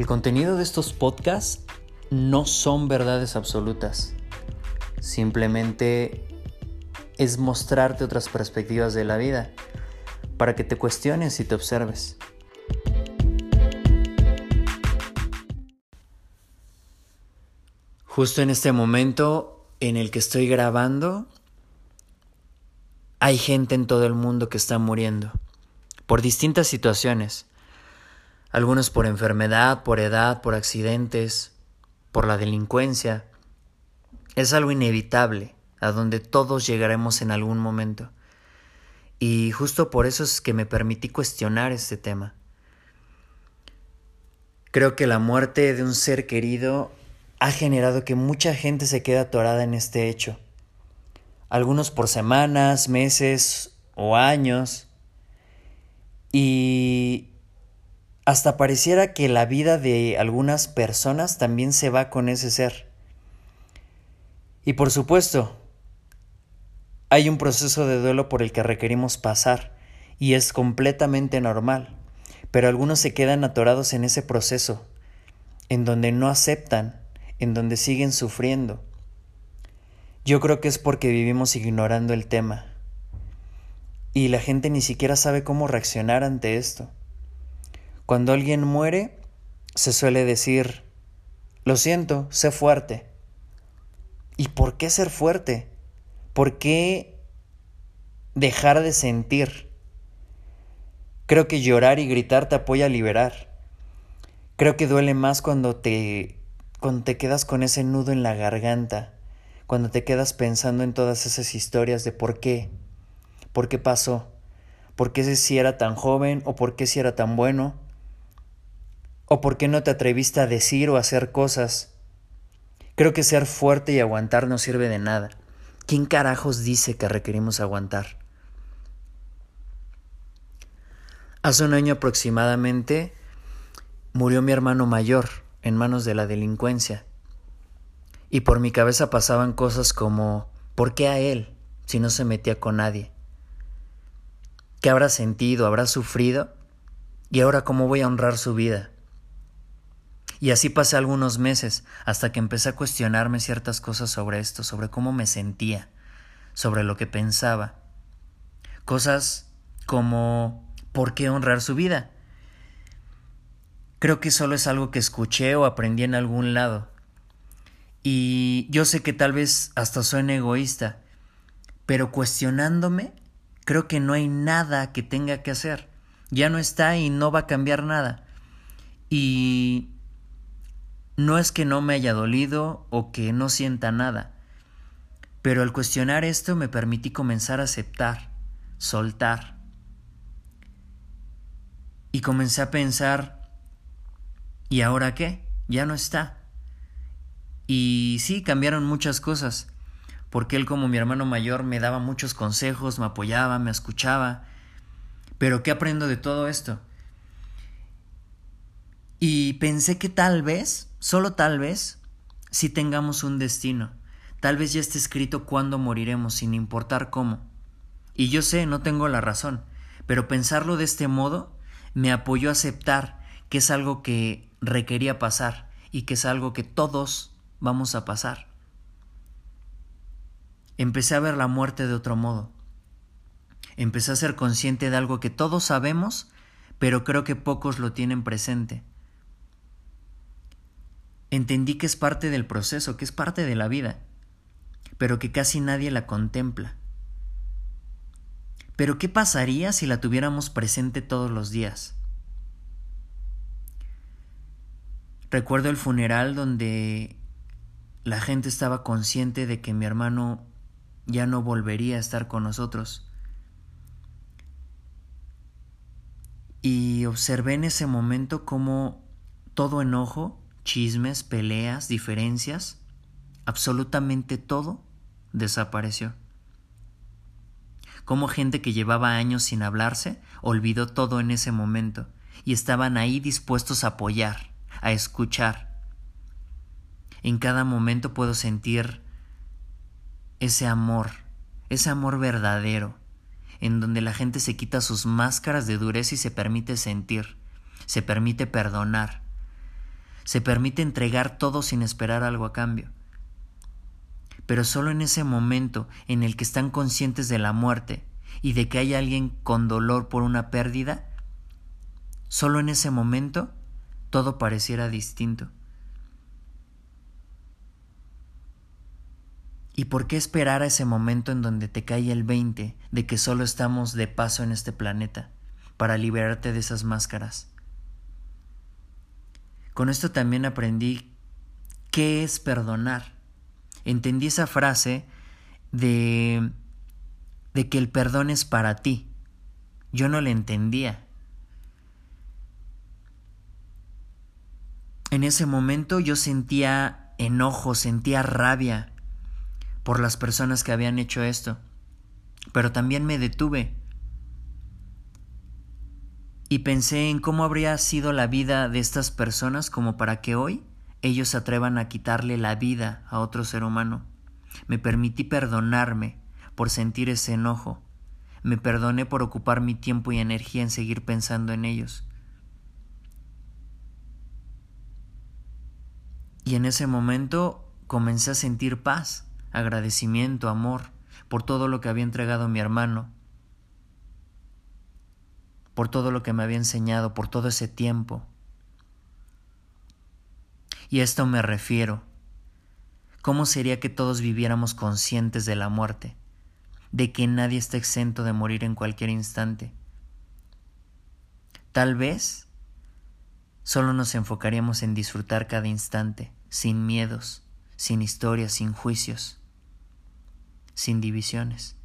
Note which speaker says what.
Speaker 1: El contenido de estos podcasts no son verdades absolutas. Simplemente es mostrarte otras perspectivas de la vida para que te cuestiones y te observes. Justo en este momento en el que estoy grabando, hay gente en todo el mundo que está muriendo por distintas situaciones. Algunos por enfermedad, por edad, por accidentes, por la delincuencia. Es algo inevitable, a donde todos llegaremos en algún momento. Y justo por eso es que me permití cuestionar este tema. Creo que la muerte de un ser querido ha generado que mucha gente se quede atorada en este hecho. Algunos por semanas, meses o años. Y hasta pareciera que la vida de algunas personas también se va con ese ser. Y por supuesto, hay un proceso de duelo por el que requerimos pasar, y es completamente normal, pero algunos se quedan atorados en ese proceso, en donde no aceptan, en donde siguen sufriendo. Yo creo que es porque vivimos ignorando el tema, y la gente ni siquiera sabe cómo reaccionar ante esto. Cuando alguien muere, se suele decir, lo siento, sé fuerte. ¿Y por qué ser fuerte? ¿Por qué dejar de sentir? Creo que llorar y gritar te apoya a liberar. Creo que duele más cuando te cuando te quedas con ese nudo en la garganta, cuando te quedas pensando en todas esas historias de por qué, por qué pasó, por qué si era tan joven o por qué si era tan bueno, o por qué no te atreviste a decir o hacer cosas. Creo que ser fuerte y aguantar no sirve de nada. ¿Quién carajos dice que requerimos aguantar? Hace un año aproximadamente murió mi hermano mayor en manos de la delincuencia. Y por mi cabeza pasaban cosas como ¿por qué a él si no se metía con nadie? ¿Qué habrá sentido? ¿Habrá sufrido? ¿Y ahora cómo voy a honrar su vida? Y así pasé algunos meses hasta que empecé a cuestionarme ciertas cosas sobre esto, sobre cómo me sentía, sobre lo que pensaba. Cosas como ¿por qué honrar su vida? Creo que solo es algo que escuché o aprendí en algún lado. Y yo sé que tal vez hasta suene egoísta, pero cuestionándome, creo que no hay nada que tenga que hacer. Ya no está y no va a cambiar nada. Y no es que no me haya dolido o que no sienta nada, pero al cuestionar esto me permití comenzar a aceptar, soltar. Y comencé a pensar ¿Y ahora qué? Ya no está. Y sí, cambiaron muchas cosas, porque él como mi hermano mayor me daba muchos consejos, me apoyaba, me escuchaba. Pero ¿qué aprendo de todo esto? Y pensé que tal vez, solo tal vez, si tengamos un destino. Tal vez ya esté escrito cuándo moriremos, sin importar cómo. Y yo sé, no tengo la razón, pero pensarlo de este modo me apoyó a aceptar que es algo que requería pasar y que es algo que todos vamos a pasar. Empecé a ver la muerte de otro modo. Empecé a ser consciente de algo que todos sabemos, pero creo que pocos lo tienen presente. Entendí que es parte del proceso, que es parte de la vida, pero que casi nadie la contempla. Pero ¿qué pasaría si la tuviéramos presente todos los días? Recuerdo el funeral donde la gente estaba consciente de que mi hermano ya no volvería a estar con nosotros. Y observé en ese momento cómo todo enojo, chismes, peleas, diferencias, absolutamente todo desapareció. Como gente que llevaba años sin hablarse olvidó todo en ese momento y estaban ahí dispuestos a apoyar, a escuchar. En cada momento puedo sentir ese amor, ese amor verdadero, en donde la gente se quita sus máscaras de dureza y se permite sentir, se permite perdonar. Se permite entregar todo sin esperar algo a cambio. Pero solo en ese momento en el que están conscientes de la muerte y de que hay alguien con dolor por una pérdida, solo en ese momento todo pareciera distinto. ¿Y por qué esperar a ese momento en donde te cae el 20 de que solo estamos de paso en este planeta para liberarte de esas máscaras? Con esto también aprendí qué es perdonar. Entendí esa frase de, de que el perdón es para ti. Yo no la entendía. En ese momento yo sentía enojo, sentía rabia, por las personas que habían hecho esto. Pero también me detuve y pensé en cómo habría sido la vida de estas personas como para que hoy ellos se atrevan a quitarle la vida a otro ser humano. Me permití perdonarme por sentir ese enojo. Me perdoné por ocupar mi tiempo y energía en seguir pensando en ellos. Y en ese momento comencé a sentir paz agradecimiento, amor, por todo lo que había entregado mi hermano, por todo lo que me había enseñado, por todo ese tiempo. Y a esto me refiero. ¿Cómo sería que todos viviéramos conscientes de la muerte, de que nadie está exento de morir en cualquier instante? Tal vez solo nos enfocaríamos en disfrutar cada instante, sin miedos, sin historias, sin juicios sin divisiones.